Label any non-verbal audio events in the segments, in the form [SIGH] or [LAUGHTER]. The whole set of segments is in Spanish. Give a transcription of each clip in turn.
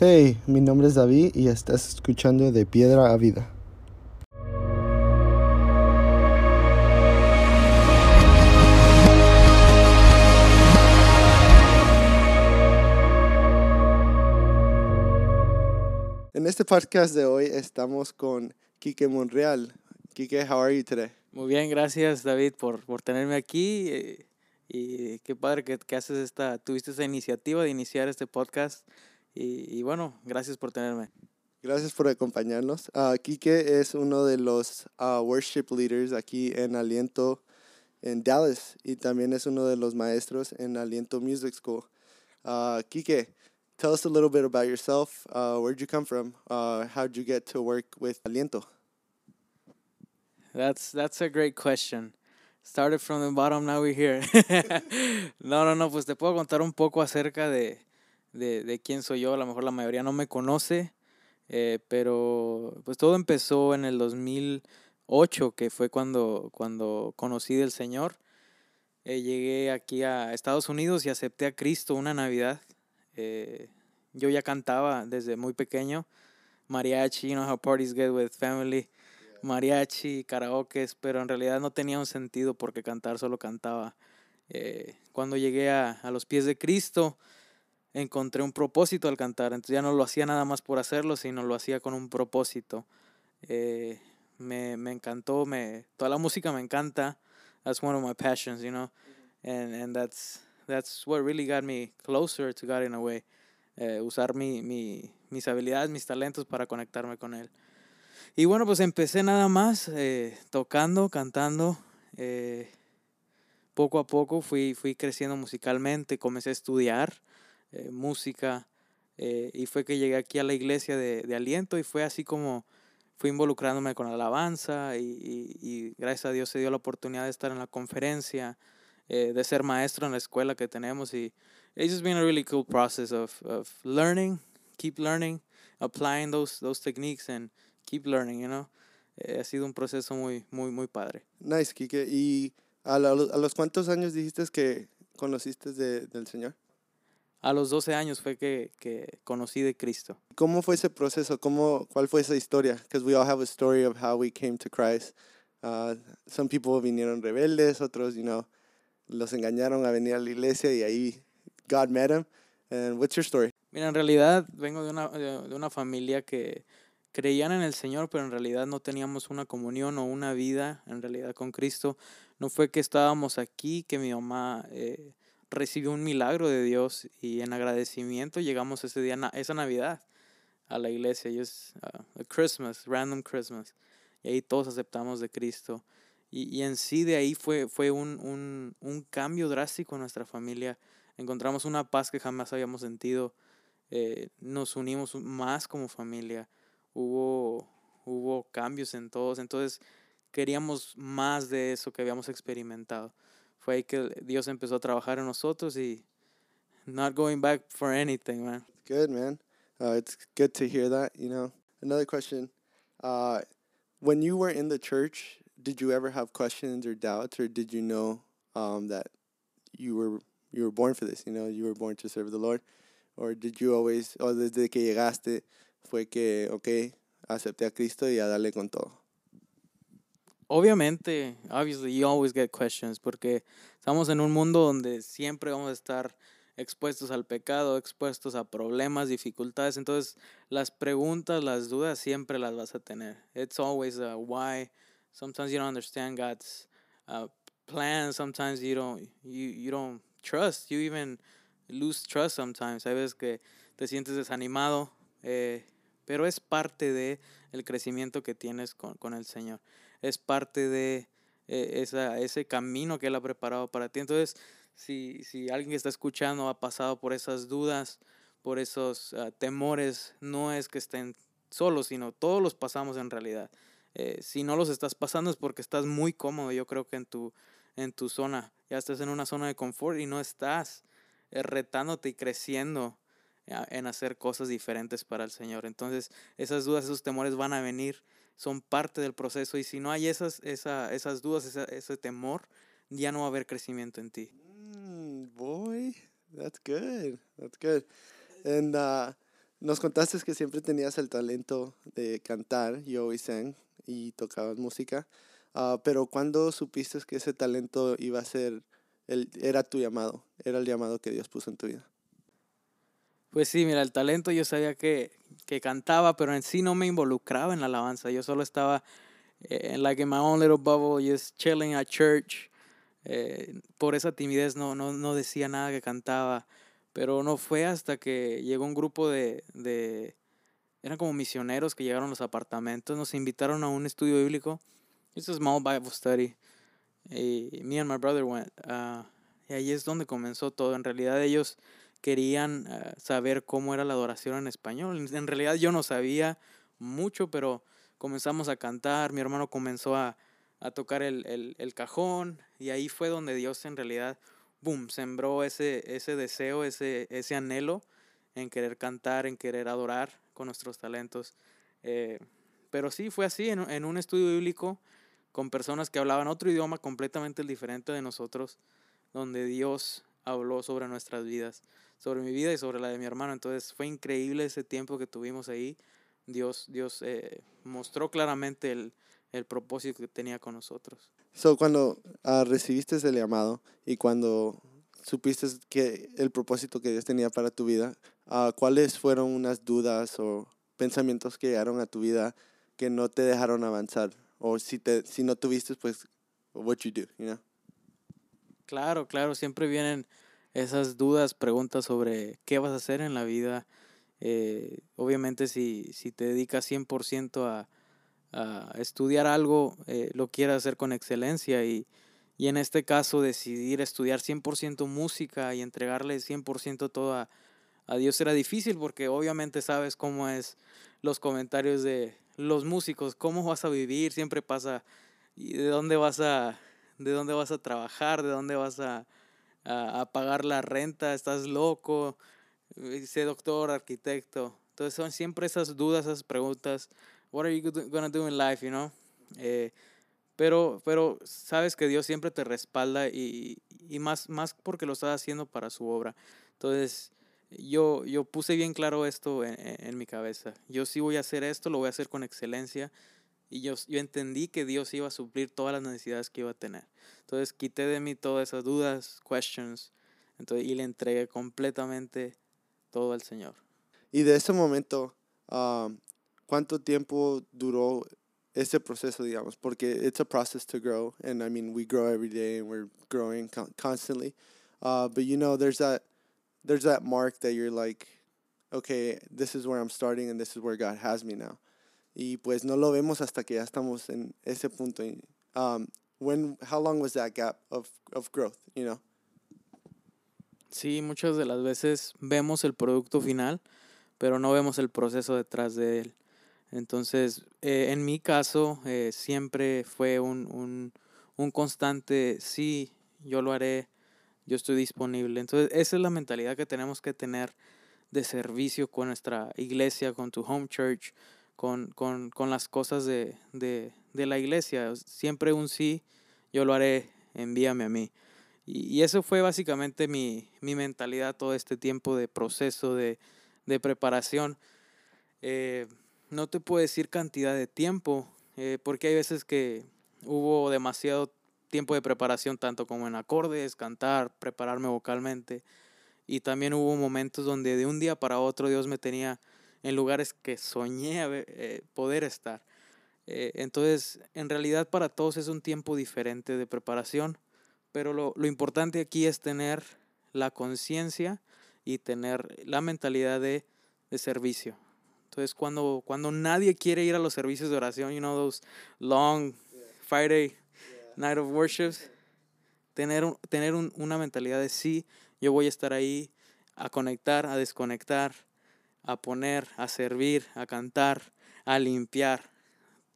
Hey, mi nombre es David y estás escuchando De Piedra a Vida. En este podcast de hoy estamos con Quique Monreal. Quique, how are you today? Muy bien, gracias David por, por tenerme aquí. eh, y qué padre que, que haces esta, tuviste esa iniciativa de iniciar este podcast. Y, y bueno, gracias por tenerme. Gracias por acompañarnos. Ah, Quique es uno de los ah, worship leaders aquí en Aliento en Dallas y también es uno de los maestros en Aliento Music School. Uh, Quique, tell us a little bit about yourself. Uh, where'd you come from? Uh, how'd you get to work with Aliento? That's, that's a great question. Started from the bottom, now we're here. [LAUGHS] no, no, no, pues te puedo contar un poco acerca de, de, de quién soy yo. A lo mejor la mayoría no me conoce, eh, pero pues todo empezó en el 2008, que fue cuando, cuando conocí del Señor. Eh, llegué aquí a Estados Unidos y acepté a Cristo una Navidad. Eh, yo ya cantaba desde muy pequeño. Mariachi, you know how parties get with family. Mariachi, karaokes, pero en realidad no tenía un sentido porque cantar solo cantaba. Cuando llegué a, a los pies de Cristo, encontré un propósito al cantar. Entonces ya no lo hacía nada más por hacerlo, sino lo hacía con un propósito. Eh, me, me encantó, me, toda la música me encanta. That's one of my passions, you know. And, and that's, that's what really got me closer to God in a way. Eh, usar mi, mi, mis habilidades, mis talentos para conectarme con Él. Y bueno, pues empecé nada más eh, tocando, cantando. poco a poco fui, fui creciendo musicalmente, comencé a estudiar eh, música eh, y fue que llegué aquí a la iglesia de, de Aliento y fue así como fui involucrándome con la alabanza y, y- y gracias a Dios se dio la oportunidad de estar en la conferencia, eh, de ser maestro en la escuela que tenemos y it's just been a really cool process of, of learning, keep learning, applying those, those techniques and keep learning, you know. Eh, ha sido un proceso muy, muy, muy padre. Nice, Quique. ¿Y a, la- a los cuántos años dijiste que conociste de- del Señor? A los 12 años fue que, que conocí de Cristo. ¿Cómo fue ese proceso? ¿Cómo, ¿Cuál fue esa historia? Because we all have a story of how we came to Christ. Uh, some people vinieron rebeldes, otros, you know, los engañaron a venir a la iglesia y ahí God met them. And what's your story? Mira, en realidad vengo de una, de una familia que creían en el Señor, pero en realidad no teníamos una comunión o una vida en realidad con Cristo. No fue que estábamos aquí, que mi mamá eh, recibió un milagro de Dios y en agradecimiento llegamos ese día, esa Navidad a la iglesia. Y es uh, Christmas, random Christmas. Y ahí todos aceptamos de Cristo. Y, y en sí de ahí fue, fue un, un, un cambio drástico en nuestra familia. Encontramos una paz que jamás habíamos sentido eh, nos unimos más como familia, hubo, hubo cambios en todos, entonces queríamos más de eso que habíamos experimentado. Fue ahí que Dios empezó a trabajar en nosotros y not going back for anything, man. Good, man. Uh, it's good to hear that, you know. Another question. Uh, when you were in the church, did you ever have questions or doubts, or did you know um, that you were you were born for this? You know, you were born to serve the Lord, or did you always, o desde que llegaste, fue que, okay, acepté a Cristo y a darle con todo? Obviamente, obviously, you always get questions porque estamos en un mundo donde siempre vamos a estar expuestos al pecado, expuestos a problemas, dificultades. Entonces, las preguntas, las dudas siempre las vas a tener. It's always a why. Sometimes you don't understand God's uh, plan. Sometimes you don't you you don't trust. You even lose trust sometimes. Hay veces que te sientes desanimado, eh, pero es parte de el crecimiento que tienes con, con el Señor es parte de eh, esa, ese camino que Él ha preparado para ti. Entonces, si, si alguien que está escuchando ha pasado por esas dudas, por esos ah, temores, no es que estén solos, sino todos los pasamos en realidad. Eh, si no los estás pasando es porque estás muy cómodo, yo creo que en tu, en tu zona, ya estás en una zona de confort y no estás eh, retándote y creciendo a- en hacer cosas diferentes para el Señor. Entonces, esas dudas, esos temores van a venir son parte del proceso y si no hay esas, esa, esas dudas, esa- ese temor, ya no va a haber crecimiento en ti. Mm, boy, that's good. That's good. And uh, Nos contaste que siempre tenías el talento de cantar, yo y sang, y tocabas música, uh, pero ¿cuándo supiste que ese talento iba a ser, el, era tu llamado, era el llamado que Dios puso en tu vida? Pues sí, mira, el talento yo sabía que, que cantaba, pero en sí no me involucraba en la alabanza, yo solo estaba en eh, like in my own little bubble, just chilling at church. Eh, por esa timidez no, no, no decía nada que cantaba. Pero no fue hasta que llegó un grupo de, de, eran como misioneros que llegaron a los apartamentos, nos invitaron a un estudio bíblico. It's a small Bible study. Y me and my brother went. Uh, y ahí es donde comenzó todo. En realidad ellos querían uh, saber cómo era la adoración en español. En realidad yo no sabía mucho, pero comenzamos a cantar. Mi hermano comenzó a, a tocar el, el, el, cajón. Y ahí fue donde Dios en realidad boom, sembró ese, ese deseo, ese, ese anhelo en querer cantar, en querer adorar con nuestros talentos. Eh, pero sí, fue así, en, en, un estudio bíblico, con personas que hablaban otro idioma completamente diferente de nosotros, donde Dios habló sobre nuestras vidas, sobre mi vida y sobre la de mi hermano. Entonces fue increíble ese tiempo que tuvimos ahí. Dios, Dios eh, mostró claramente el, el propósito que tenía con nosotros. So, cuando uh, recibiste el llamado y cuando supiste que el propósito que Dios tenía para tu vida, uh, ¿cuáles fueron unas dudas o pensamientos que llegaron a tu vida que no te dejaron avanzar? O si, te, si no tuviste, pues, what you do, you? Claro, claro, siempre vienen esas dudas, preguntas sobre qué vas a hacer en la vida. Eh, obviamente si, si te dedicas 100% a, a estudiar algo, eh, lo quiere hacer con excelencia y, y, en este caso decidir estudiar 100% música y entregarle 100% todo a, a, Dios era difícil porque obviamente sabes cómo es los comentarios de los músicos, cómo vas a vivir, siempre pasa, y de dónde vas a, de dónde vas a trabajar, de dónde vas a, a, a pagar la renta, estás loco, sé doctor, arquitecto. Entonces son siempre esas dudas, esas preguntas what are you gonna do in life, you? Eh, pero, pero sabes que Dios siempre te respalda y, y más, más porque lo estás haciendo para su obra. Entonces, yo, yo puse bien claro esto en, en, mi cabeza. Yo sí voy a hacer esto, lo voy a hacer con excelencia. Y yo, yo entendí que Dios iba a suplir todas las necesidades que iba a tener. Entonces quité de mí todas esas dudas, questions, entonces, y le entregué completamente todo al Señor. Y de ese momento, um, ¿Cuánto tiempo duró ese proceso, digamos? Porque it's a process to grow, and I mean, we grow every day, and we're growing con constantly. Uh, but you know, there's that there's that mark that you're like, okay, this is where I'm starting, and this is where God has me now. Y pues no lo vemos hasta que ya estamos en ese punto. Um, when, how long was that gap of, of growth, you know? Sí, muchas de las veces vemos el producto final, pero no vemos el proceso detrás de él. Entonces, eh, en mi caso, eh, siempre fue un, un, un, constante, sí, yo lo haré, yo estoy disponible. Entonces, esa es la mentalidad que tenemos que tener de servicio con nuestra iglesia, con tu home church, con, con, con las cosas de, de, de, la iglesia. Siempre un sí, yo lo haré, envíame a mí. Y, y eso fue básicamente mi, mi, mentalidad todo este tiempo de proceso, de, de preparación. Eh, no te puedo decir cantidad de tiempo, eh, porque hay veces que hubo demasiado tiempo de preparación, tanto como en acordes, cantar, prepararme vocalmente. Y también hubo momentos donde de un día para otro Dios me tenía en lugares que soñé eh, poder estar. Eh, entonces, en realidad para todos es un tiempo diferente de preparación, pero lo, lo importante aquí es tener la conciencia y tener la mentalidad de, de servicio. Entonces, cuando, cuando nadie quiere ir a los servicios de oración, you know, those long Friday night of worships, tener, tener un, una mentalidad de sí, yo voy a estar ahí a conectar, a desconectar, a poner, a servir, a cantar, a limpiar,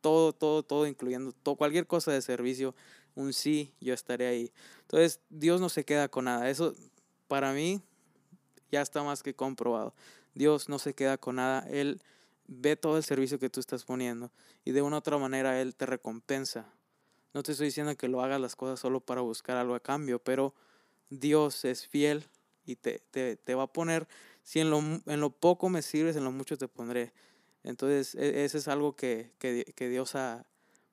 todo, todo, todo, incluyendo cualquier cosa de servicio, un sí, yo estaré ahí. Entonces, Dios no se queda con nada. Eso, para mí, ya está más que comprobado. Dios no se queda con nada. Él ve todo el servicio que tú estás poniendo y de una otra manera Él te recompensa. No te estoy diciendo que lo hagas las cosas solo para buscar algo a cambio, pero Dios es fiel y te, te, te va a poner si en lo, en lo poco me sirves, en lo mucho te pondré. Entonces, e, ese es algo que, que, que Dios ha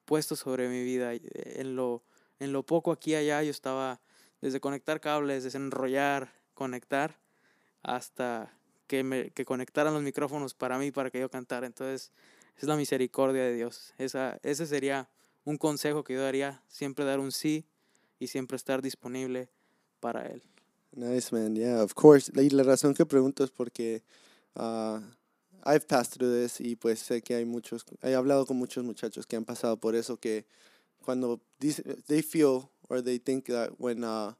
puesto sobre mi vida. En lo, en lo poco aquí allá yo estaba desde conectar cables, desenrollar, conectar, hasta que, me, que conectaran los micrófonos para mí, para que yo cantara. Entonces, es la misericordia de Dios. Esa, ese sería un consejo que yo daría, siempre dar un sí y siempre estar disponible para Él. Nice, man. Yeah, of course. Y la razón que pregunto es porque uh, I've passed through this y pues sé que hay muchos, he hablado con muchos muchachos que han pasado por eso que cuando dice, they feel or they think that when uh,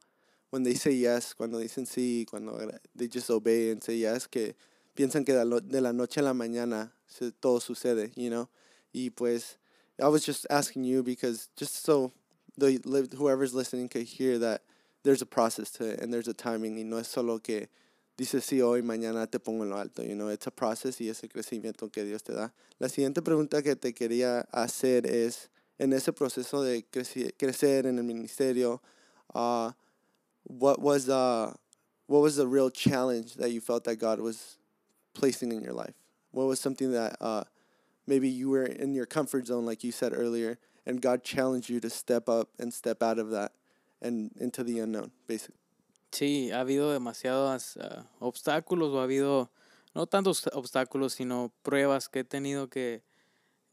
when they say yes, cuando dicen sí, cuando they just obey and say yes, que piensan que de la noche a la mañana todo sucede, you know. Y pues I was just asking you because just so the whoever's listening can hear that there's a process to it and there's a timing y no es solo que dices sí hoy, mañana te pongo en lo alto, you know, it's a process y ese crecimiento que Dios te da. La siguiente pregunta que te quería hacer es, en ese proceso de crecer en el ministerio, uh, what was uh, what was the real challenge that you felt that God was placing in your life? What was something that uh, maybe you were in your comfort zone, like you said earlier, and God challenged you to step up and step out of that and into the unknown, basically? Sí, ha habido demasiados uh, obstáculos o ha habido no tantos obstáculos, sino pruebas que he tenido que,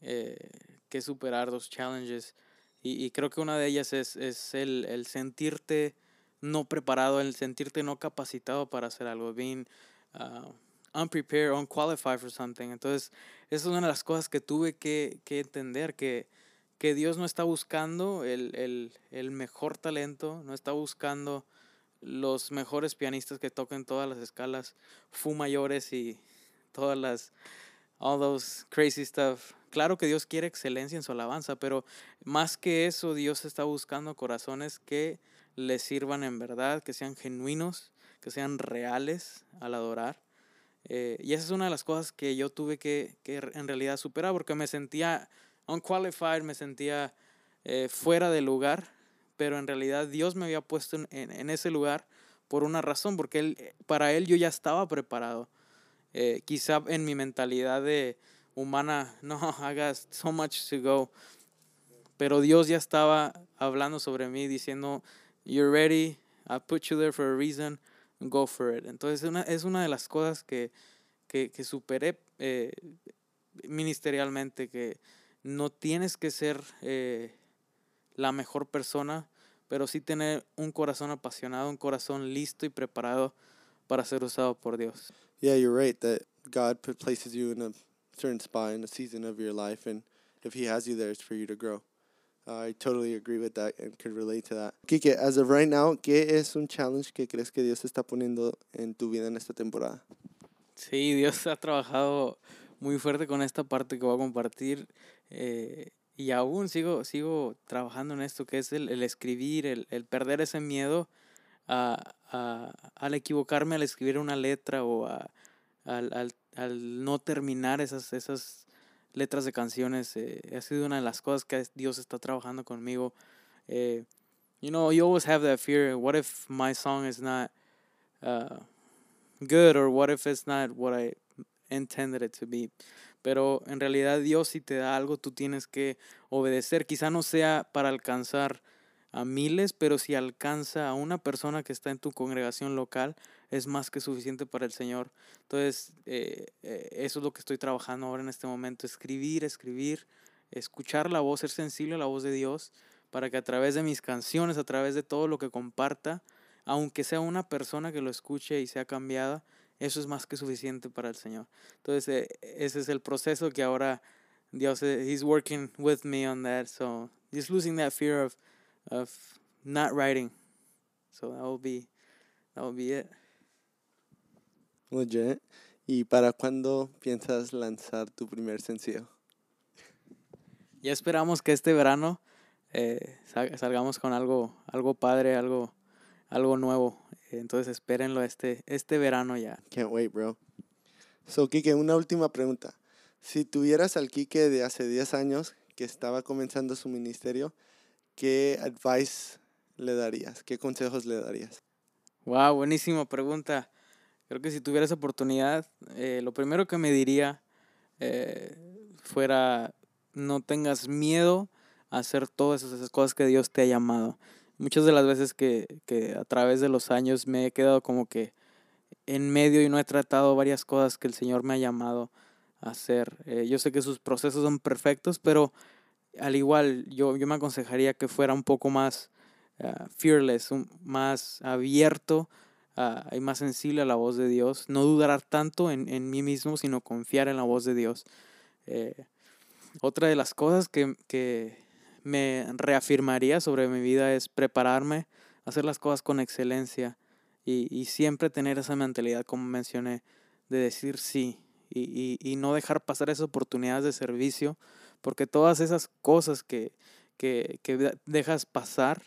eh, que superar, los challenges. Y, y, creo que una de ellas es, es el, el, sentirte no preparado, el sentirte no capacitado para hacer algo, being uh, unprepared, unqualified for something. Entonces, esa es una de las cosas que tuve que, que entender, que, que Dios no está buscando el, el, el mejor talento, no está buscando los mejores pianistas que toquen todas las escalas fu mayores y todas las all those crazy stuff. Claro que Dios quiere excelencia en su alabanza, pero más que eso Dios está buscando corazones que le sirvan en verdad, que sean genuinos, que sean reales al adorar. Eh, y esa es una de las cosas que yo tuve que, que en realidad superar porque me sentía unqualified, me sentía eh, fuera de lugar pero en realidad Dios me había puesto en, en, ese lugar por una razón, porque él, para Él yo ya estaba preparado. Eh, quizá en mi mentalidad de humana, [LAUGHS] no, hagas so much to go, pero Dios ya estaba hablando sobre mí, diciendo, you're ready, I put you there for a reason, go for it. Entonces una, es una de las cosas que, que, que superé eh, ministerialmente, que no tienes que ser... Eh, la mejor persona, pero sí tener un corazón apasionado, un corazón listo y preparado para ser usado por Dios. Yeah, you're right that God places you in a certain spot in a season of your life, and if He has you there, it's for you to grow. Uh, I totally agree with that and could relate to that. Kike, as of right now, ¿qué es un challenge que crees que Dios está poniendo en tu vida en esta temporada? Sí, Dios ha trabajado muy fuerte con esta parte que voy a compartir. Eh, y aún sigo, sigo trabajando en esto, que es el, el escribir, el, el, perder ese miedo a, a, al equivocarme al escribir una letra o a, al, al, al, no terminar esas, esas letras de canciones. Eh, ha sido una de las cosas que Dios está trabajando conmigo. Eh, you know, you always have that fear. What if my song is not uh, good or what if it's not what I intended it to be? Pero en realidad Dios si te da algo tú tienes que obedecer. Quizá no sea para alcanzar a miles, pero si alcanza a una persona que está en tu congregación local, es más que suficiente para el Señor. Entonces, eh, eh, eso es lo que estoy trabajando ahora en este momento, escribir, escribir, escuchar la voz, ser sensible a la voz de Dios, para que a través de mis canciones, a través de todo lo que comparta, aunque sea una persona que lo escuche y sea cambiada, eso es más que suficiente para el Señor. Entonces, eh, ese es el proceso que ahora Dios, eh, He's working with me on that. So, just losing that fear of, of not writing. So, that will be, that will be it. Oye, ¿y para cuándo piensas lanzar tu primer sencillo? Ya esperamos que este verano eh, salgamos con algo, algo padre, algo, algo nuevo. Entonces espérenlo este, este verano ya. Can't wait, bro. So, Kike, una última pregunta. Si tuvieras al Kike de hace 10 años que estaba comenzando su ministerio, ¿qué advice le darías? ¿Qué consejos le darías? Wow, buenísima pregunta. Creo que si tuviera esa oportunidad, eh, lo primero que me diría eh, fuera, no tengas miedo a hacer todas esas cosas que Dios te ha llamado. Muchas de las veces que, que a través de los años me he quedado como que en medio y no he tratado varias cosas que el Señor me ha llamado a hacer. Eh, yo sé que sus procesos son perfectos, pero al igual yo, yo me aconsejaría que fuera un poco más ah, fearless, más abierto uh, y más sensible a la voz de Dios. No dudar tanto en, en mí mismo, sino confiar en la voz de Dios. Eh, otra de las cosas que, que me reafirmaría sobre mi vida es prepararme, hacer las cosas con excelencia y, y siempre tener esa mentalidad, como mencioné, de decir sí y, y, y, no dejar pasar esas oportunidades de servicio, porque todas esas cosas que, que, que dejas pasar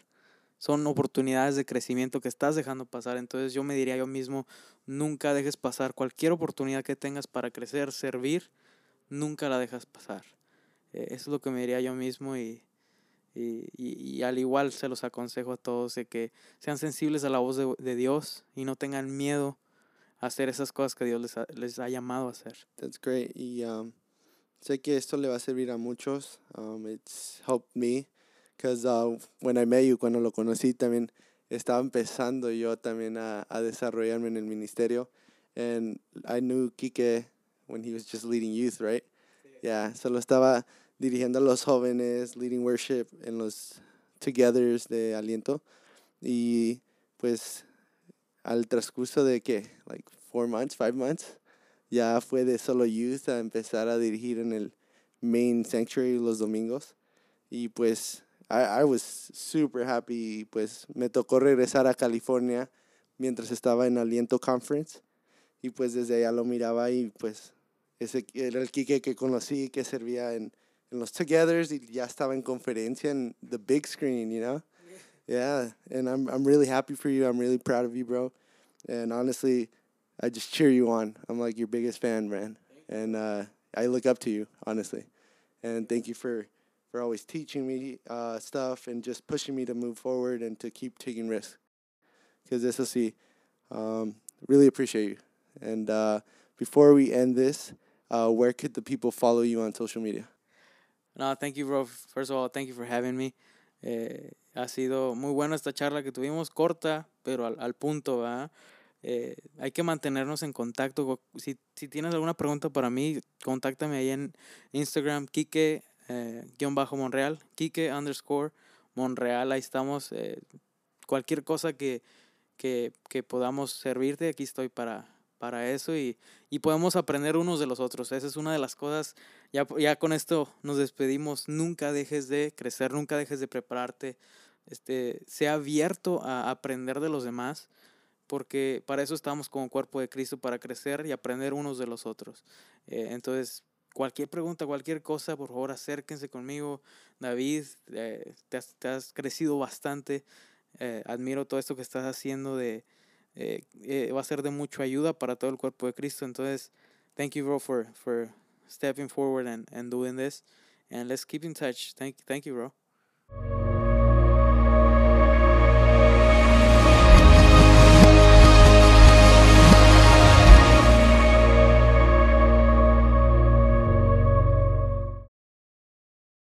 son oportunidades de crecimiento que estás dejando pasar. Entonces yo me diría yo mismo, nunca dejes pasar cualquier oportunidad que tengas para crecer, servir, nunca la dejas pasar. Eh, eso es lo que me diría yo mismo y, y, y, al igual se los aconsejo a todos de que sean sensibles a la voz de, de Dios y no tengan miedo a hacer esas cosas que Dios les ha, les ha llamado a hacer. That's great. Y um, sé que esto le va a servir a muchos. Um, it's helped me. Because uh, when I met you, cuando lo conocí, también estaba empezando yo también a, a desarrollarme en el ministerio. And I knew Kike when he was just leading youth, right? Yeah, solo estaba dirigiendo a los jóvenes, leading worship en los togethers de aliento. Y pues al transcurso de que, like four months, five months, ya fue de solo youth a empezar a dirigir en el main sanctuary los domingos. Y pues I, I was super happy. Pues me tocó regresar a California mientras estaba en Aliento Conference. Y pues desde allá lo miraba y pues ese era el Kike que conocí, que servía en, en los Togethers y ya estaba en conferencia en the big screen, you know? [LAUGHS] Yeah, and I'm I'm really happy for you. I'm really proud of you, bro. And honestly, I just cheer you on. I'm like your biggest fan, man. And uh, I look up to you, honestly. And thank you for for always teaching me uh, stuff and just pushing me to move forward and to keep taking risks. Because this will see, um, really appreciate you. And uh, before we end this, uh, where could the people follow you on social media? No, thank you, bro. First of all, thank you for having me. Eh, ha sido muy buena esta charla que tuvimos, corta, pero al, al punto, ¿verdad? Eh, hay que mantenernos en contacto. Si, si tienes alguna pregunta para mí, contáctame ahí en Instagram, Kike eh, guion bajo Monreal, Kike underscore Monreal, ahí estamos. Eh, cualquier cosa que, que, que, podamos servirte, aquí estoy para, para eso y, y, podemos aprender unos de los otros. Esa es una de las cosas, ya, ya con esto nos despedimos, nunca dejes de crecer, nunca dejes de prepararte, este, sea abierto a aprender de los demás, porque para eso estamos como cuerpo de Cristo, para crecer y aprender unos de los otros. Eh, entonces, cualquier pregunta, cualquier cosa, por favor acérquense conmigo. David, eh, te, has, crecido bastante. Eh, admiro todo esto que estás haciendo. De, eh, eh, va a ser de mucha ayuda para todo el cuerpo de Cristo. Entonces, thank you, bro, for, for stepping forward and, and doing this. And let's keep in touch. Thank, thank you, bro.